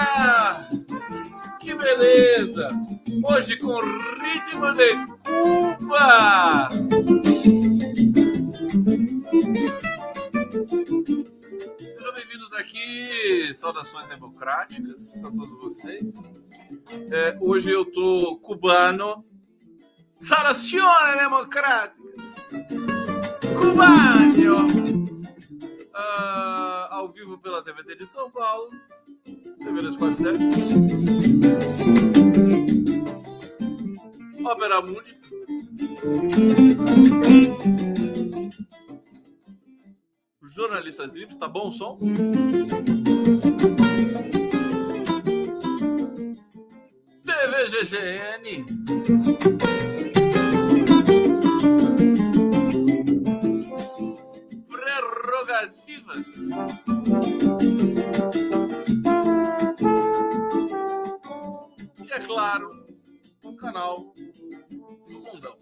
Ah, que beleza! Hoje com ritmo de Cuba! Sejam bem-vindos aqui, saudações democráticas a todos vocês. É, hoje eu tô cubano. Saudações democráticas! Cubano! Ah, ao vivo pela TVT de São Paulo. TV 247. Ópera Mundi. Jornalistas Livres, tá bom o som? TV GGN. Prerrogativas. Claro, o canal do Mundão.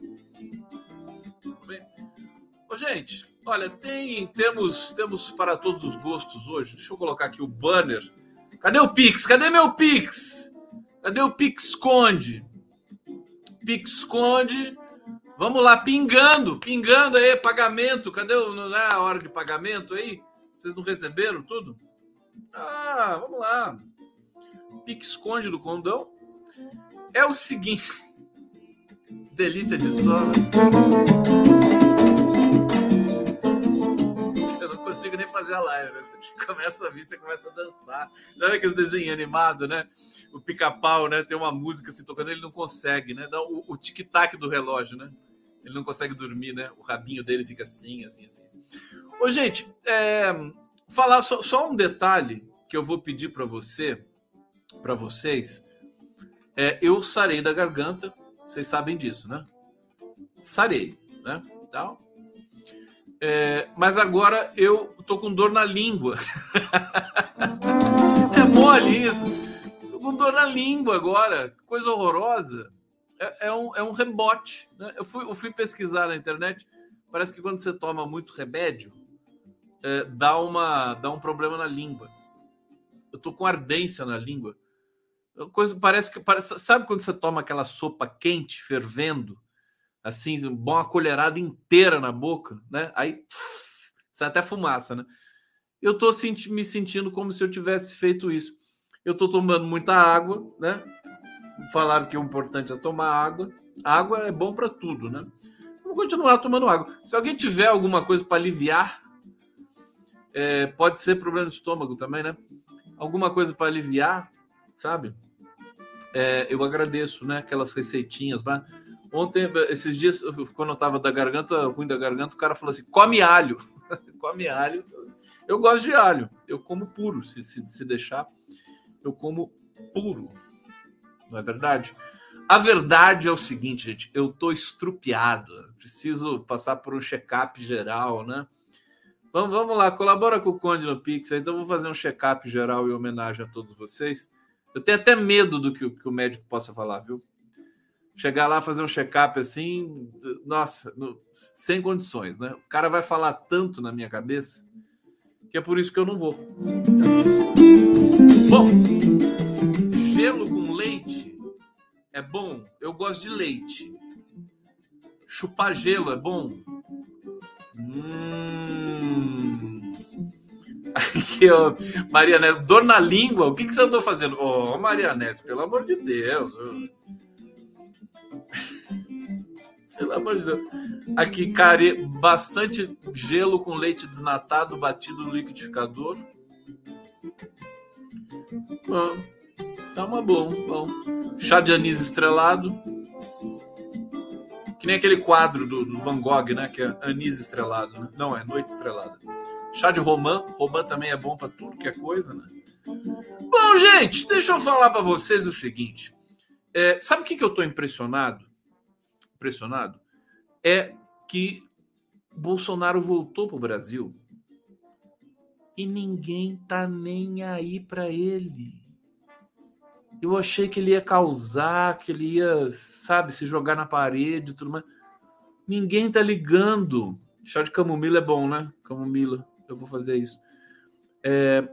Tudo bem? Ô, gente, olha, tem, temos, temos para todos os gostos hoje. Deixa eu colocar aqui o banner. Cadê o Pix? Cadê meu Pix? Cadê o Pix Esconde? Pix Esconde. Vamos lá, pingando, pingando aí, pagamento. Cadê o, não é a hora de pagamento aí? Vocês não receberam tudo? Ah, vamos lá. Pix Esconde do Condão. É o seguinte. Delícia de sono. Eu não consigo nem fazer a live. começa a vir, você começa a dançar. Sabe aqueles desenhos animados, né? O pica-pau, né? Tem uma música assim tocando, ele não consegue, né? Dá o, o tic-tac do relógio, né? Ele não consegue dormir, né? O rabinho dele fica assim, assim, assim. Ô, gente, é, falar só, só um detalhe que eu vou pedir para você, para vocês. É, eu sarei da garganta, vocês sabem disso, né? Sarei, né? Tal. É, mas agora eu tô com dor na língua. é mole isso. Tô com dor na língua agora. Coisa horrorosa. É, é um, é um rebote. Né? Eu, fui, eu fui pesquisar na internet. Parece que quando você toma muito remédio, é, dá, uma, dá um problema na língua. Eu tô com ardência na língua. Coisa, parece que parece, sabe quando você toma aquela sopa quente fervendo, assim, uma colherada inteira na boca, né? Aí sai até fumaça, né? Eu tô senti me sentindo como se eu tivesse feito isso. Eu tô tomando muita água, né? Falaram que o importante é tomar água. Água é bom para tudo, né? Vou continuar tomando água. Se alguém tiver alguma coisa para aliviar, é, pode ser problema de estômago também, né? Alguma coisa para aliviar, sabe? É, eu agradeço, né? Aquelas receitinhas. Ontem, esses dias, quando eu tava da garganta, ruim da garganta, o cara falou assim: come alho. come alho. Eu gosto de alho. Eu como puro, se, se, se deixar. Eu como puro. Não é verdade? A verdade é o seguinte, gente. Eu tô estrupiado. Preciso passar por um check-up geral, né? Vamos, vamos lá, colabora com o Conde no Pix. Então, vou fazer um check-up geral em homenagem a todos vocês. Eu tenho até medo do que, que o médico possa falar, viu? Chegar lá, fazer um check-up assim, nossa, no, sem condições, né? O cara vai falar tanto na minha cabeça que é por isso que eu não vou. Bom, gelo com leite é bom. Eu gosto de leite. Chupar gelo é bom. Hum. Aqui, ó, Maria Neto, dor na língua, o que, que você andou fazendo? Ô, oh, Maria Neto, pelo amor de Deus. Pelo amor de Deus. Aqui, care... bastante gelo com leite desnatado batido no liquidificador. Bom, tá uma bom, bom. Chá de anis estrelado. Que nem aquele quadro do, do Van Gogh, né? Que é anis estrelado, né? Não, é noite estrelada. Chá de romã. Romã também é bom para tudo que é coisa, né? Bom, gente, deixa eu falar para vocês o seguinte. É, sabe o que, que eu estou impressionado? Impressionado? É que Bolsonaro voltou para o Brasil e ninguém tá nem aí para ele. Eu achei que ele ia causar, que ele ia, sabe, se jogar na parede e tudo mais. Ninguém tá ligando. Chá de camomila é bom, né? Camomila. Eu vou fazer isso. É...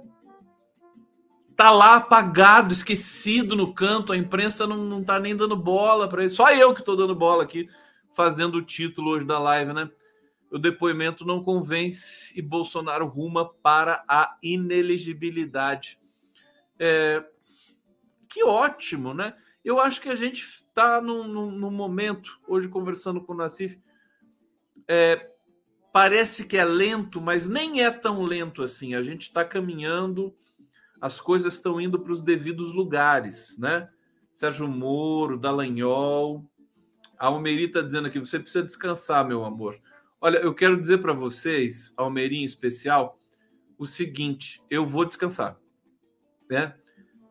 Tá lá apagado, esquecido no canto. A imprensa não, não tá nem dando bola para ele. Só eu que tô dando bola aqui, fazendo o título hoje da live, né? O depoimento não convence e Bolsonaro ruma para a inelegibilidade. É, que ótimo, né? Eu acho que a gente está num, num, num, momento, hoje conversando com o Nassif, é, parece que é lento, mas nem é tão lento assim. A gente está caminhando, as coisas estão indo para os devidos lugares, né? Sérgio Moro, Dallagnol, a Almeri está dizendo aqui, você precisa descansar, meu amor. Olha, eu quero dizer para vocês, Almeri em especial, o seguinte, eu vou descansar, né?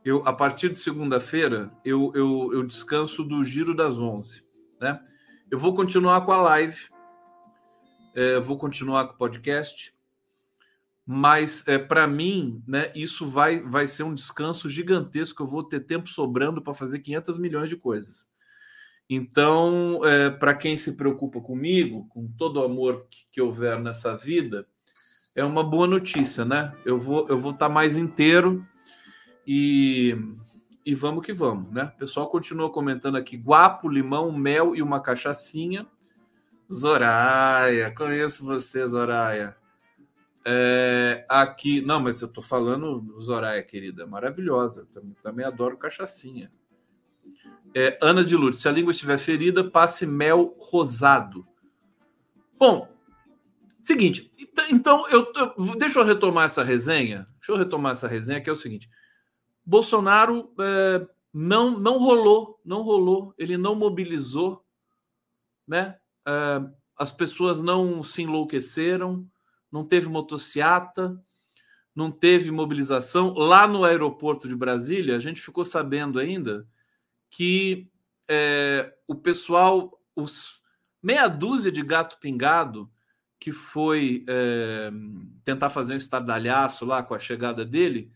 eu a partir de segunda-feira eu, eu, eu, descanso do giro das 11, né? Eu vou continuar com a live, é, vou continuar com o podcast, mas é, para mim, né? Isso vai vai ser um descanso gigantesco. Eu vou ter tempo sobrando para fazer 500 milhões de coisas. Então, é, para quem se preocupa comigo, com todo o amor que, que houver nessa vida, é uma boa notícia, né? Eu vou eu vou estar tá mais inteiro e, e vamos que vamos, né? O pessoal continua comentando aqui: guapo, limão, mel e uma cachaçinha. Zoraia, conheço você, Zoraia. É, aqui, não, mas eu tô falando, Zoraia, querida, maravilhosa. Também, também adoro cachaçinha. É, Ana de Lourdes, se a língua estiver ferida, passe mel rosado. Bom, seguinte, então eu, eu deixa eu retomar essa resenha. Deixa eu retomar essa resenha, que é o seguinte. Bolsonaro é, não, não rolou, não rolou, ele não mobilizou, né? É, as pessoas não se enlouqueceram, não teve motociata, não teve mobilização. Lá no aeroporto de Brasília, a gente ficou sabendo ainda que é, o pessoal, os meia dúzia de gato pingado que foi é, tentar fazer um estardalhaço lá com a chegada dele,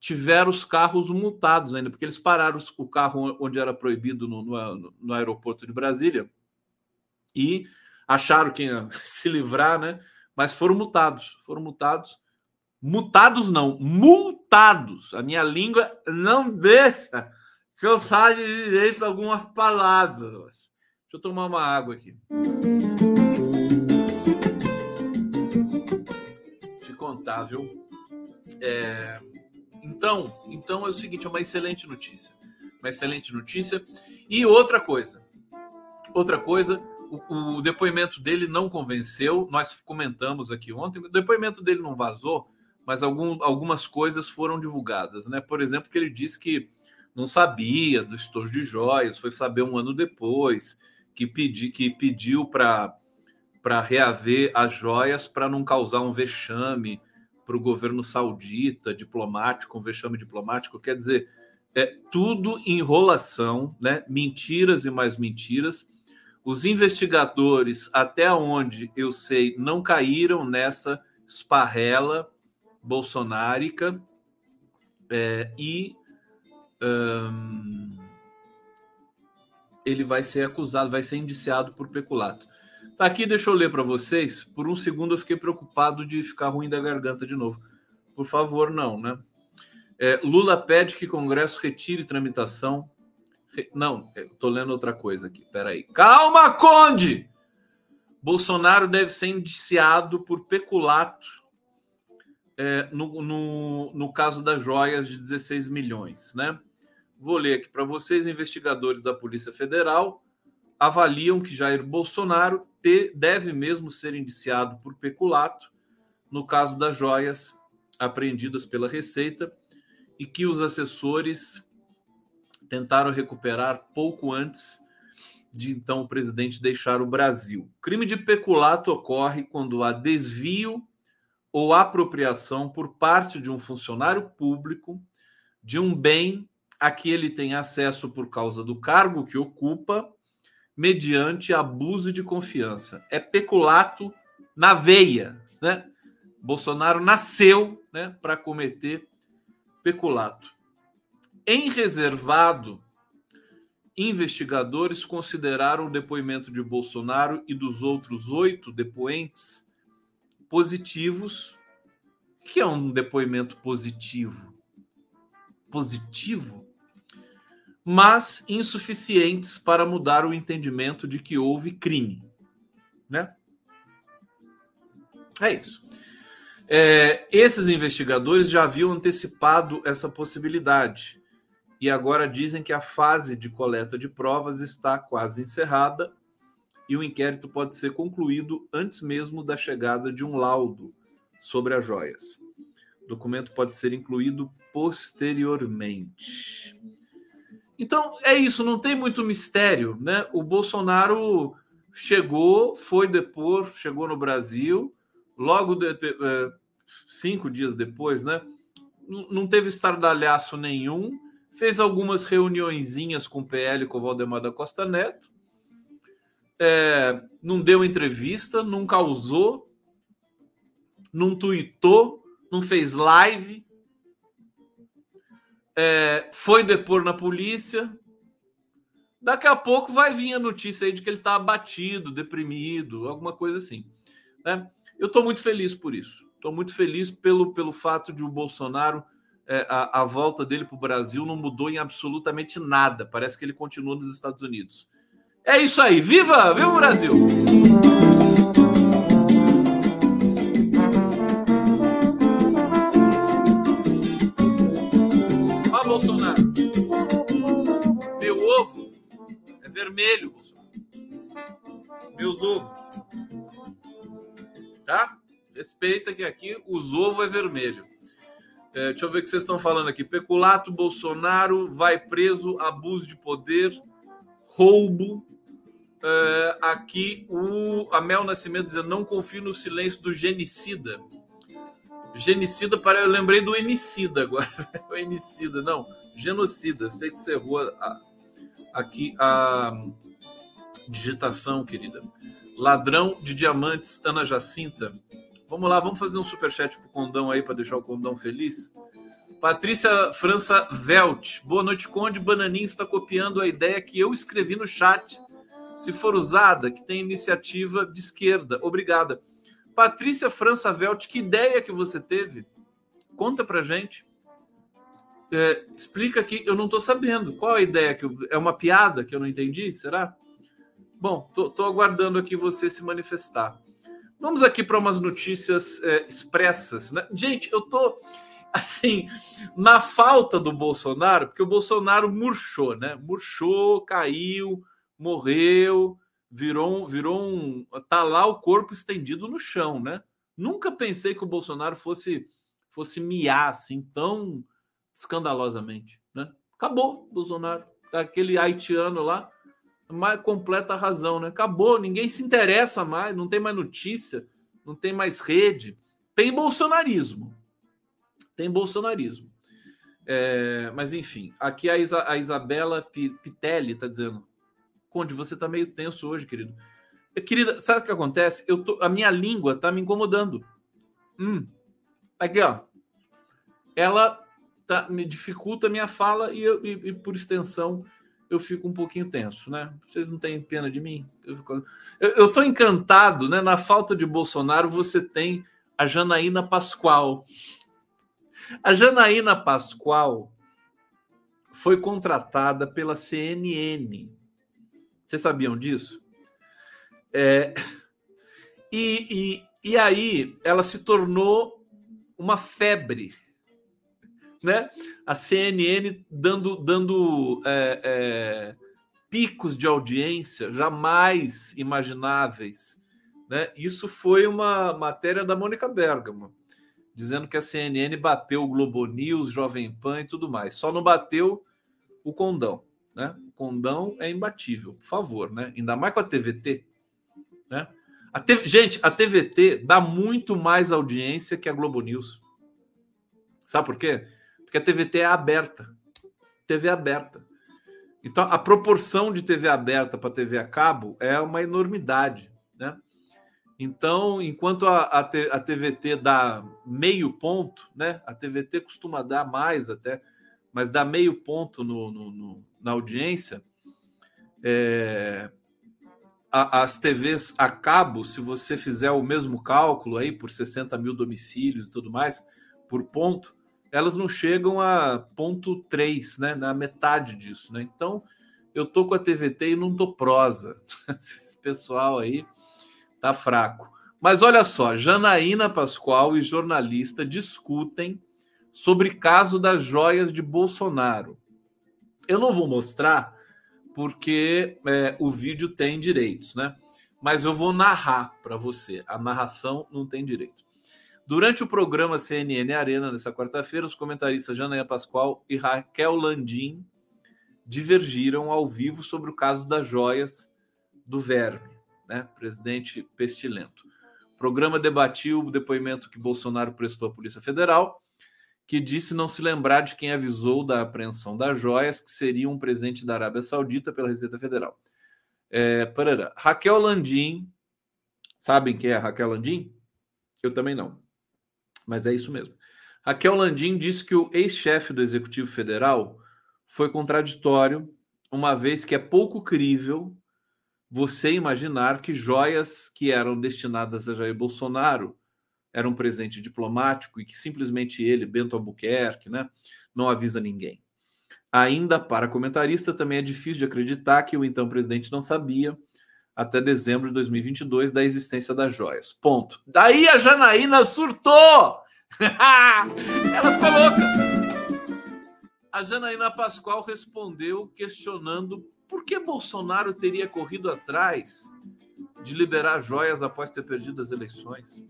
tiveram os carros multados ainda, porque eles pararam o carro onde era proibido no, no, no aeroporto de Brasília e acharam que ia se livrar, né? Mas foram multados, foram multados. Multados não, multados. A minha língua não deixa que eu fale direito algumas palavras. Deixa eu tomar uma água aqui. Te contar, viu? É, então, então é o seguinte, é uma excelente notícia. Uma excelente notícia. E outra coisa. Outra coisa, o, o depoimento dele não convenceu. Nós comentamos aqui ontem. O depoimento dele não vazou, mas algum, algumas coisas foram divulgadas, né? Por exemplo, que ele disse que não sabia do estojo de joias, foi saber um ano depois, que, pedi, que pediu para reaver as joias para não causar um vexame para o governo saudita, diplomático, um vexame diplomático, quer dizer, é tudo enrolação, né? mentiras e mais mentiras. Os investigadores, até onde eu sei, não caíram nessa esparrela bolsonárica é, e ele vai ser acusado, vai ser indiciado por peculato. Tá aqui, deixa eu ler para vocês. Por um segundo eu fiquei preocupado de ficar ruim da garganta de novo. Por favor, não, né? É, Lula pede que Congresso retire tramitação. Não, estou lendo outra coisa aqui. Peraí. Calma, Conde! Bolsonaro deve ser indiciado por peculato é, no, no, no caso das joias de 16 milhões, né? Vou ler aqui para vocês. Investigadores da Polícia Federal avaliam que Jair Bolsonaro te, deve mesmo ser indiciado por peculato no caso das joias apreendidas pela Receita e que os assessores tentaram recuperar pouco antes de então o presidente deixar o Brasil. Crime de peculato ocorre quando há desvio ou apropriação por parte de um funcionário público de um bem a que ele tem acesso por causa do cargo que ocupa, mediante abuso de confiança. É peculato na veia, né? Bolsonaro nasceu, né, para cometer peculato. Em reservado, investigadores consideraram o depoimento de Bolsonaro e dos outros oito depoentes positivos. O que é um depoimento positivo? Positivo? Mas insuficientes para mudar o entendimento de que houve crime. Né? É isso. É, esses investigadores já haviam antecipado essa possibilidade e agora dizem que a fase de coleta de provas está quase encerrada e o inquérito pode ser concluído antes mesmo da chegada de um laudo sobre as joias. O documento pode ser incluído posteriormente. Então é isso, não tem muito mistério, né? O Bolsonaro chegou, foi depor, chegou no Brasil, logo de, é, cinco dias depois, né? Não teve estardalhaço nenhum, fez algumas reuniõezinhas com o PL com o Valdemar da Costa Neto, é, não deu entrevista, não causou, não tweetou, não fez live, é, foi depor na polícia. Daqui a pouco vai vir a notícia aí de que ele está abatido, deprimido, alguma coisa assim. Né? Eu estou muito feliz por isso. Estou muito feliz pelo, pelo fato de o Bolsonaro a, a, volta dele para o Brasil não mudou em absolutamente nada. Parece que ele continua nos Estados Unidos. É isso aí. Viva! Viva o Brasil! Ó, Bolsonaro. Meu ovo é vermelho, Bolsonaro. Meus ovos. Tá? Respeita que aqui os ovos é vermelho. É, deixa eu ver o que vocês estão falando aqui. Peculato, Bolsonaro vai preso, abuso de poder, roubo. É, aqui o Amel Nascimento dizendo: não confio no silêncio do genicida. Genicida, para eu lembrei do emicida agora. o emicida, não, genocida. Sei que você errou a, aqui a digitação, querida. Ladrão de diamantes, Ana Jacinta. Vamos lá, vamos fazer um superchat pro Condão aí para deixar o Condão feliz. Patrícia França Velt. Boa noite, Conde. Bananinha está copiando a ideia que eu escrevi no chat. Se for usada, que tem iniciativa de esquerda. Obrigada. Patrícia França Velt, que ideia que você teve? Conta pra gente. É, explica aqui, eu não estou sabendo. Qual a ideia? que eu, É uma piada que eu não entendi? Será? Bom, tô, aguardando aqui você se manifestar. Vamos aqui para umas notícias é, expressas. Né? Gente, eu tô assim na falta do Bolsonaro, porque o Bolsonaro murchou, né? Murchou, caiu, morreu, virou, virou um. Tá lá o corpo estendido no chão, né? Nunca pensei que o Bolsonaro fosse fosse miar assim tão escandalosamente, né? Acabou, Bolsonaro. Aquele haitiano lá mais completa razão, né? Acabou, ninguém se interessa mais, não tem mais notícia, não tem mais rede. Tem bolsonarismo. Tem bolsonarismo. É, mas enfim, aqui a, Isa, a Isabela Pitelli está dizendo: Conde, você está meio tenso hoje, querido. Querida, sabe o que acontece? Eu tô, a minha língua está me incomodando. Hum. Aqui, ó. Ela tá, me dificulta a minha fala e, eu, e, e por extensão eu fico um pouquinho tenso, né? Vocês não têm pena de mim? Eu, fico... tô encantado, né? Na falta de Bolsonaro, você tem a Janaína Pascoal. A Janaína Pascoal foi contratada pela CNN. Vocês sabiam disso? É... E, e, e aí ela se tornou uma febre né? A CNN dando, dando é, é, picos de audiência jamais imagináveis. Né? Isso foi uma matéria da Mônica Bergamo, dizendo que a CNN bateu o Globo News, Jovem Pan e tudo mais. Só não bateu o Condão. Né? O Condão é imbatível, por favor, né? Ainda mais com a TVT. Né? A TV, gente, a TVT dá muito mais audiência que a Globo News. Sabe por quê? Porque a TVT é aberta. TV aberta. Então, a proporção de TV aberta para TV a cabo é uma enormidade. Né? Então, enquanto a, a, a, TVT dá meio ponto, né? a TVT costuma dar mais até, mas dá meio ponto no, no, no na audiência, é, a, as TVs a cabo, se você fizer o mesmo cálculo aí por 60 mil domicílios e tudo mais, por ponto, elas não chegam a ponto 3, né? Na metade disso, né? Então, eu tô com a TVT e não tô prosa. Esse pessoal aí tá fraco. Mas olha só, Janaína Pascoal e jornalista discutem sobre caso das joias de Bolsonaro. Eu não vou mostrar porque é, o vídeo tem direitos, né? Mas eu vou narrar para você. A narração não tem direito. Durante o programa CNN Arena, nessa quarta-feira, os comentaristas Janaína Pascoal e Raquel Landim divergiram ao vivo sobre o caso das joias do Verme, né? Presidente Pestilento. O programa debatiu o depoimento que Bolsonaro prestou à Polícia Federal que disse não se lembrar de quem avisou da apreensão das joias, que seria um presente da Arábia Saudita pela Receita Federal. É. Raquel Landim, sabem quem é Raquel Landim? Eu também não, mas é isso mesmo. Raquel Landim disse que o ex-chefe do Executivo Federal foi contraditório, uma vez que é pouco crível você imaginar que joias que eram destinadas a Jair Bolsonaro era um presente diplomático e que simplesmente ele, Bento Albuquerque, né, não avisa ninguém. Ainda para comentarista, também é difícil de acreditar que o então presidente não sabia, até dezembro de 2022, da existência das joias. Ponto. Daí a Janaína surtou! Ela ficou louca! A Janaína Pascoal respondeu questionando por que Bolsonaro teria corrido atrás de liberar joias após ter perdido as eleições.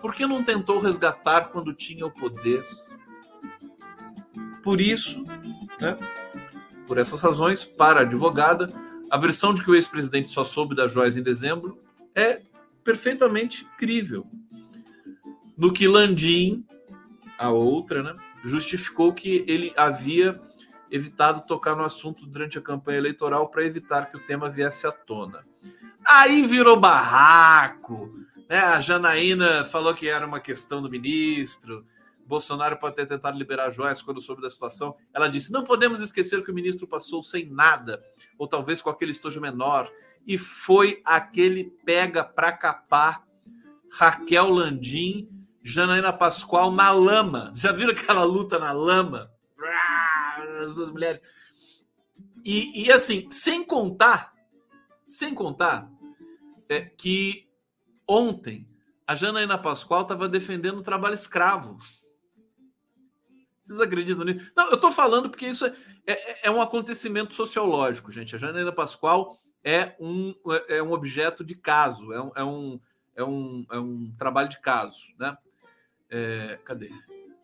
Por que não tentou resgatar quando tinha o poder? Por isso, né, por essas razões, para a advogada, a versão de que o ex-presidente só soube das joias em dezembro é perfeitamente crível. No que Landim, a outra, né, justificou que ele havia evitado tocar no assunto durante a campanha eleitoral para evitar que o tema viesse à tona. Aí virou barraco, né? A Janaína falou que era uma questão do ministro. Bolsonaro pode ter tentado liberar joias quando soube da situação. Ela disse: não podemos esquecer que o ministro passou sem nada, ou talvez com aquele estojo menor. E foi aquele pega pra capar Raquel Landim, Janaína Pascoal na lama. Já viram aquela luta na lama? As duas mulheres. E, e assim, sem contar, sem contar é, que Ontem, a Janaína Pascoal estava defendendo o trabalho escravo. Vocês acreditam nisso? Não, eu estou falando porque isso é, é, é, um acontecimento sociológico, gente. A Janaína Pascoal é um, é um objeto de caso, é um, é um, é um, é um trabalho de caso, né? É, cadê?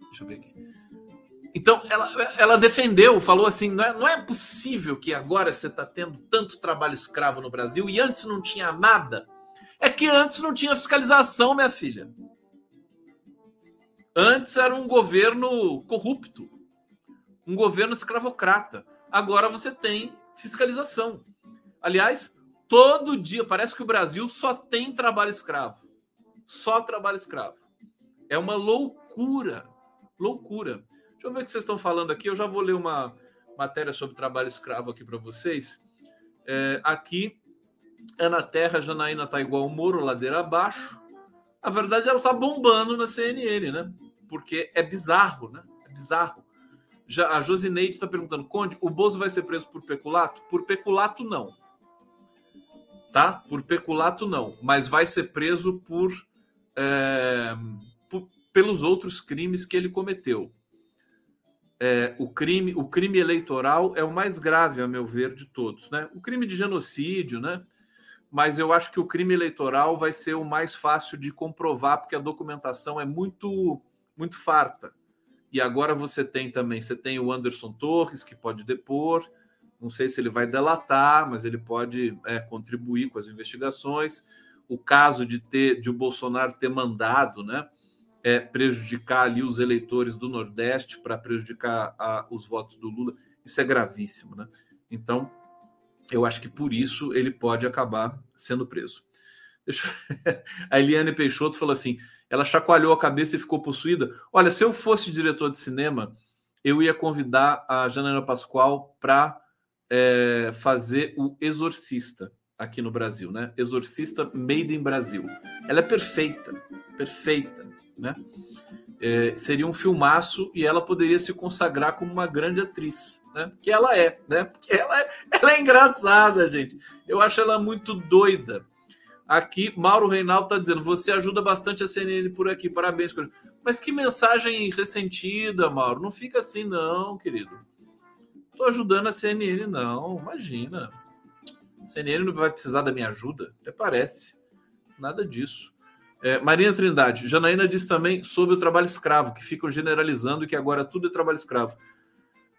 Deixa eu ver aqui. Então, ela, ela defendeu, falou assim: não é, não é possível que agora você está tendo tanto trabalho escravo no Brasil e antes não tinha nada. É que antes não tinha fiscalização, minha filha. Antes era um governo corrupto, um governo escravocrata. Agora você tem fiscalização. Aliás, todo dia, parece que o Brasil só tem trabalho escravo. Só trabalho escravo. É uma loucura. Loucura. Deixa eu ver o que vocês estão falando aqui. Eu já vou ler uma matéria sobre trabalho escravo aqui para vocês. É, aqui é na Terra, Janaína tá igual o Moro, ladeira abaixo. A verdade, ela tá bombando na CNN, né? Porque é bizarro, né? É bizarro. Já, a Josineide está perguntando, Conde, o Bozo vai ser preso por peculato? Por peculato, não. Tá? Por peculato, não. Mas vai ser preso por, é, por pelos outros crimes que ele cometeu. É, o, crime, o crime eleitoral é o mais grave, a meu ver, de todos. Né? O crime de genocídio, né? mas eu acho que o crime eleitoral vai ser o mais fácil de comprovar, porque a documentação é muito, muito farta. E agora você tem também, você tem o Anderson Torres, que pode depor, não sei se ele vai delatar, mas ele pode é, contribuir com as investigações. o caso de ter de o Bolsonaro ter mandado, né, é, prejudicar ali os eleitores do Nordeste para prejudicar a, os votos do Lula. Isso é gravíssimo, né? Então, eu acho que por isso ele pode acabar sendo preso. Deixa... A Eliane Peixoto falou assim: ela chacoalhou a cabeça e ficou possuída. Olha, se eu fosse diretor de cinema, eu ia convidar a Janaína Pascoal para é, fazer o Exorcista aqui no Brasil, né? Exorcista Made in Brasil. Ela é perfeita, perfeita, né? É, seria um filmaço e ela poderia se consagrar como uma grande atriz, né? Que ela é, né? Porque ela é, ela é engraçada, gente. Eu acho ela muito doida. Aqui, Mauro Reinaldo está dizendo: você ajuda bastante a CNN por aqui, parabéns. Mas que mensagem ressentida, Mauro. Não fica assim, não, querido. Estou ajudando a CNN, não. Imagina. A CNN não vai precisar da minha ajuda? Até parece. Nada disso. É, Marina Trindade, Janaína diz também sobre o trabalho escravo, que ficam generalizando que agora tudo é trabalho escravo.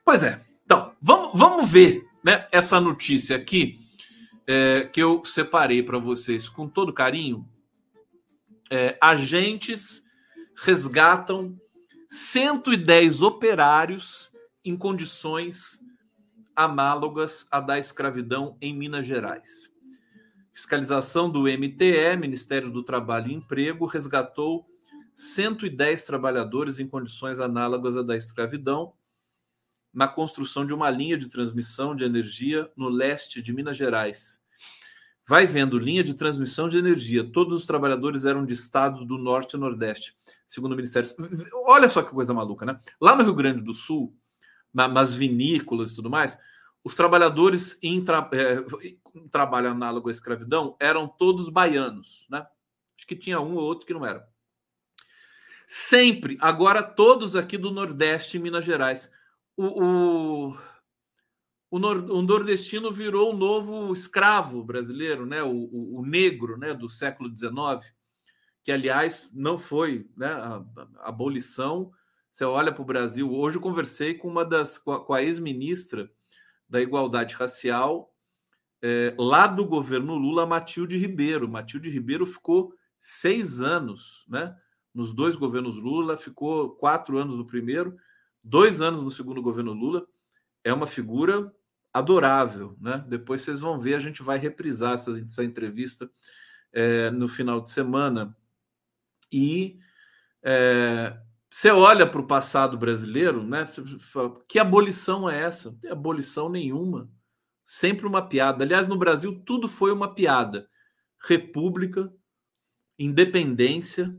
Pois é. Então, vamos, vamos ver né, essa notícia aqui é, que eu separei para vocês com todo carinho. É, agentes resgatam 110 operários em condições análogas à da escravidão em Minas Gerais. Fiscalização do MTE, Ministério do Trabalho e Emprego, resgatou 110 trabalhadores em condições análogas à da escravidão na construção de uma linha de transmissão de energia no leste de Minas Gerais. Vai vendo linha de transmissão de energia. Todos os trabalhadores eram de estados do norte e nordeste, segundo o Ministério. Olha só que coisa maluca, né? Lá no Rio Grande do Sul, na, nas vinícolas e tudo mais, os trabalhadores em, tra, é, trabalho análogo à escravidão eram todos baianos, né? Acho que tinha um ou outro que não era. Sempre, agora todos aqui do Nordeste, Minas Gerais. O, o, o, nor, o, nordestino virou o novo escravo brasileiro, né? O, o, o negro, né? Do século XIX, que aliás não foi, né? A, a abolição você olha para o Brasil. Hoje eu conversei com uma das com a, a ex-ministra da Igualdade Racial é, lá do governo Lula, Matilde Ribeiro. Matilde Ribeiro ficou seis anos, né? Nos dois governos Lula, ficou quatro anos no primeiro, dois anos no segundo governo Lula. É uma figura adorável, né? Depois vocês vão ver, a gente vai reprisar essa, essa entrevista é, no final de semana. E é, você olha para o passado brasileiro, né? Fala, que abolição é essa? Não tem abolição nenhuma. Sempre uma piada. Aliás, no Brasil, tudo foi uma piada. República, independência,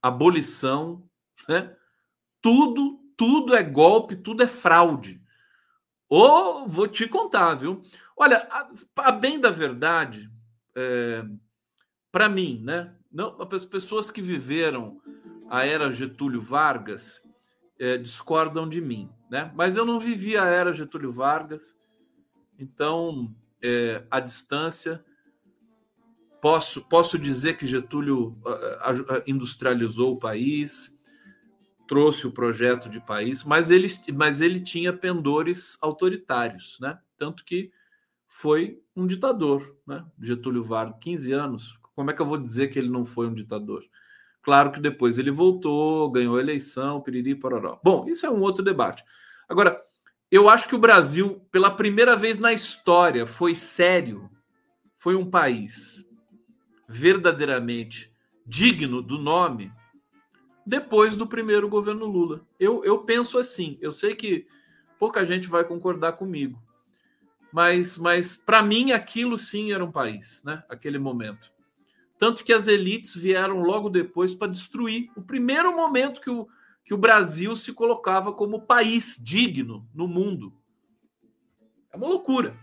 abolição, né? Tudo, tudo é golpe, tudo é fraude. Ou vou te contar, viu? Olha, a, a bem da verdade, é, para mim, né? Não, as pessoas que viveram a era Getúlio Vargas é, discordam de mim, né? Mas eu não vivi a era Getúlio Vargas, então é, a distância posso posso dizer que Getúlio industrializou o país, trouxe o projeto de país, mas ele mas ele tinha pendores autoritários, né? Tanto que foi um ditador, né? Getúlio Vargas, 15 anos. Como é que eu vou dizer que ele não foi um ditador? Claro que depois ele voltou, ganhou a eleição, piriri, pororó. Bom, isso é um outro debate. Agora, eu acho que o Brasil, pela primeira vez na história, foi sério, foi um país verdadeiramente digno do nome depois do primeiro governo Lula. Eu, eu penso assim, eu sei que pouca gente vai concordar comigo, mas, mas para mim aquilo sim era um país, né? Aquele momento. Tanto que as elites vieram logo depois para destruir o primeiro momento que o, que o Brasil se colocava como país digno no mundo. É uma loucura.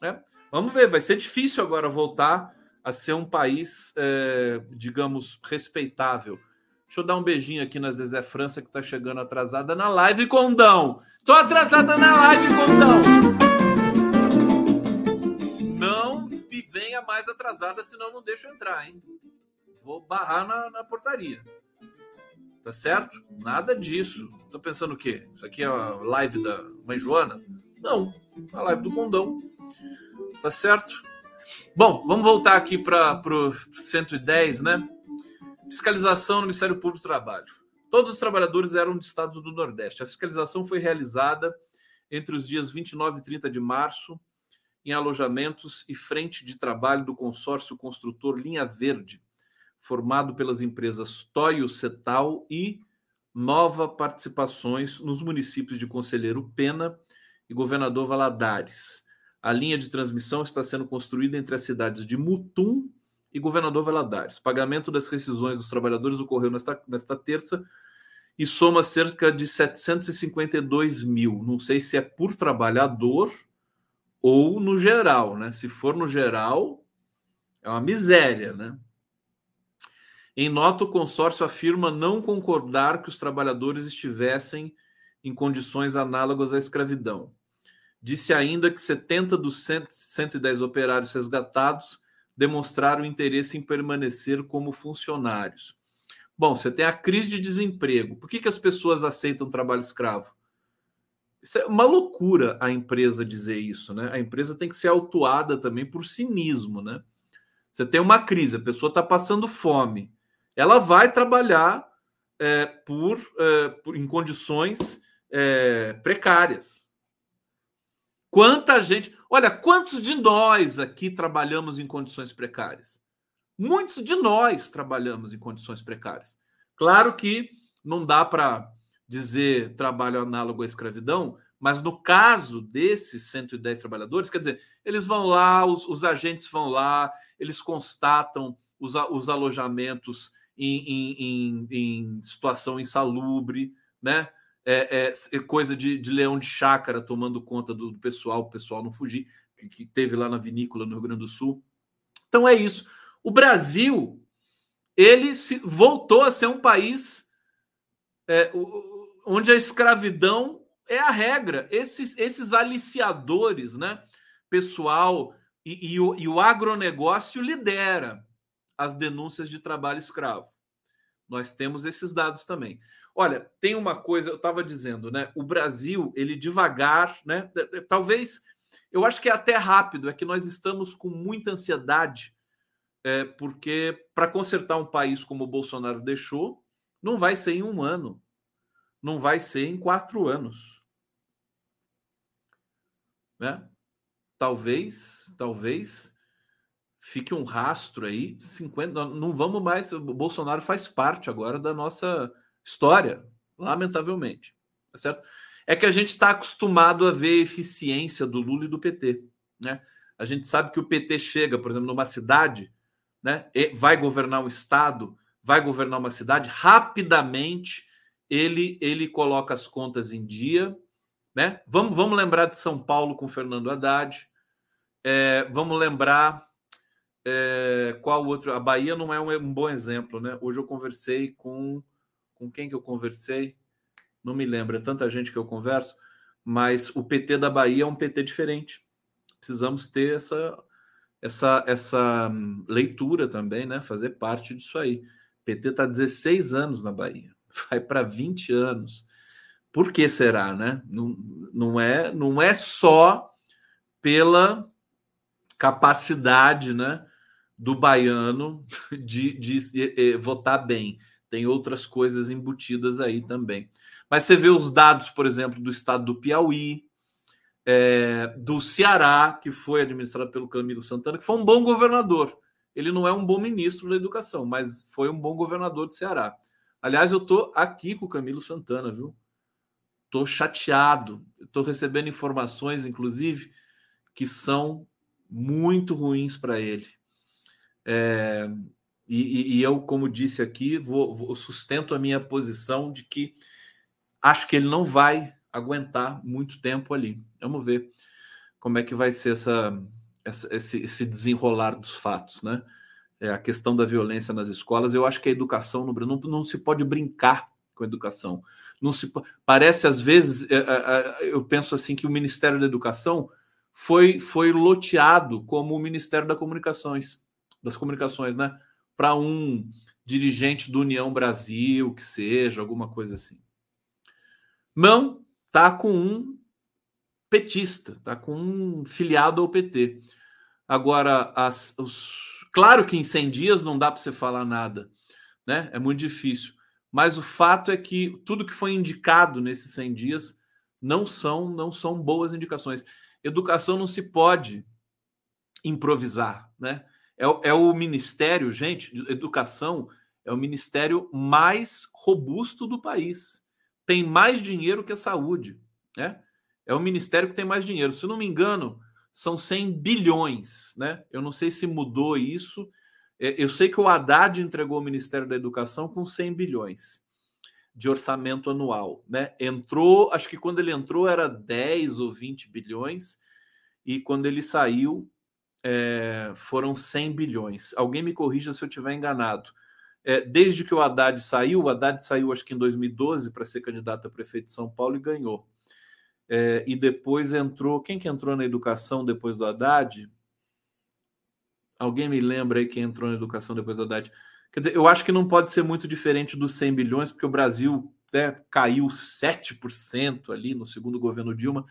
Né? Vamos ver, vai ser difícil agora voltar a ser um país, é, digamos, respeitável. Deixa eu dar um beijinho aqui na Zezé França, que está chegando atrasada na live, Condão. Estou atrasada na live, Condão venha mais atrasada, senão não deixo entrar, hein? Vou barrar na, na portaria. Tá certo? Nada disso. Tô pensando o quê? Isso aqui é a live da Mãe Joana? Não, a live do Condão. Tá certo? Bom, vamos voltar aqui para o 110, né? Fiscalização no Ministério Público do Trabalho. Todos os trabalhadores eram de estados do Nordeste. A fiscalização foi realizada entre os dias 29 e 30 de março em alojamentos e frente de trabalho do consórcio construtor Linha Verde, formado pelas empresas Toio Cetal e Nova Participações nos municípios de Conselheiro Pena e Governador Valadares. A linha de transmissão está sendo construída entre as cidades de Mutum e Governador Valadares. O pagamento das rescisões dos trabalhadores ocorreu nesta, nesta terça e soma cerca de 752 mil. Não sei se é por trabalhador ou no geral, né? Se for no geral, é uma miséria, né? Em nota, o consórcio afirma não concordar que os trabalhadores estivessem em condições análogas à escravidão. Disse ainda que 70 dos 110 operários resgatados demonstraram interesse em permanecer como funcionários. Bom, você tem a crise de desemprego. Por que, que as pessoas aceitam trabalho escravo? Isso é uma loucura a empresa dizer isso, né? A empresa tem que ser autuada também por cinismo, né? Você tem uma crise, a pessoa está passando fome ela vai trabalhar é, por, é, por, em condições é, precárias. Quanta gente. Olha, quantos de nós aqui trabalhamos em condições precárias? Muitos de nós trabalhamos em condições precárias. Claro que não dá para dizer trabalho análogo à escravidão, mas no caso desses 110 trabalhadores, quer dizer, eles vão lá, os, os agentes vão lá, eles constatam os, os alojamentos em, em, em situação insalubre, né? É, é, é coisa de, de, leão de chácara tomando conta do, do pessoal, o pessoal não fugir, que, que, teve lá na vinícola no Rio Grande do Sul. Então é isso. O Brasil, ele se, voltou a ser um país é, onde a escravidão é a regra. Esses, esses aliciadores, né? Pessoal e, e, o, e o agronegócio lidera as denúncias de trabalho escravo. Nós temos esses dados também. Olha, tem uma coisa, eu estava dizendo, né? O Brasil, ele devagar, né? Talvez, eu acho que é até rápido, é que nós estamos com muita ansiedade, é, porque para consertar um país como o Bolsonaro deixou, não vai ser em um ano, não vai ser em quatro anos. Né? Talvez, talvez fique um rastro aí, 50, não vamos mais, o Bolsonaro faz parte agora da nossa história, lamentavelmente, tá certo? É que a gente está acostumado a ver a eficiência do Lula e do PT, né? A gente sabe que o PT chega, por exemplo, numa cidade, né, vai governar um estado, vai governar uma cidade, rapidamente ele ele coloca as contas em dia, né? Vamos, vamos lembrar de São Paulo com Fernando Haddad, é, vamos lembrar é, qual outro? A Bahia não é um, um, bom exemplo, né? Hoje eu conversei com. Com quem que eu conversei? Não me lembro, é tanta gente que eu converso, mas o PT da Bahia é um PT diferente. Precisamos ter essa, essa, essa hum, leitura também, né? Fazer parte disso aí. O PT está 16 anos na Bahia, vai para 20 anos. Por que será, né? Não, não, é, não é só pela capacidade, né? Do baiano de, de, de, votar bem. Tem outras coisas embutidas aí também. Mas você vê os dados, por exemplo, do estado do Piauí, é, do Ceará, que foi administrado pelo Camilo Santana, que foi um bom governador. Ele não é um bom ministro da educação, mas foi um bom governador do Ceará. Aliás, eu estou aqui com o Camilo Santana, viu? Estou chateado. Estou recebendo informações, inclusive, que são muito ruins para ele. É, e, e, eu, como disse aqui, vou, vou, sustento a minha posição de que acho que ele não vai aguentar muito tempo ali. Vamos ver como é que vai ser essa, essa esse, esse, desenrolar dos fatos, né? É, a questão da violência nas escolas, eu acho que a educação no Brasil não, não se pode brincar com a educação. Não se parece às vezes, é, é, é, eu penso assim que o Ministério da Educação foi foi loteado como o Ministério das Comunicações das comunicações, né? Para um dirigente do União Brasil, que seja, alguma coisa assim. Não, tá com um petista, tá com um filiado ao PT. Agora, as, os... claro que em 100 dias não dá para você falar nada, né? É muito difícil. Mas o fato é que tudo que foi indicado nesses 100 dias não são não são boas indicações. Educação não se pode improvisar, né? É, é o ministério, gente, educação é o ministério mais robusto do país. Tem mais dinheiro que a saúde, né? É o ministério que tem mais dinheiro. Se não me engano, são 100 bilhões, né? Eu não sei se mudou isso. É, eu sei que o Haddad entregou o Ministério da Educação com 100 bilhões de orçamento anual, né? Entrou, acho que quando ele entrou era 10 ou 20 bilhões e quando ele saiu é, foram 100 bilhões. Alguém me corrija se eu estiver enganado. É, desde que o Haddad saiu, o Haddad saiu acho que em 2012 para ser candidato a prefeito de São Paulo e ganhou. É, e depois entrou. Quem que entrou na educação depois do Haddad? Alguém me lembra aí quem entrou na educação depois do Haddad? Quer dizer, eu acho que não pode ser muito diferente dos 100 bilhões, porque o Brasil né, caiu 7% ali no segundo governo Dilma,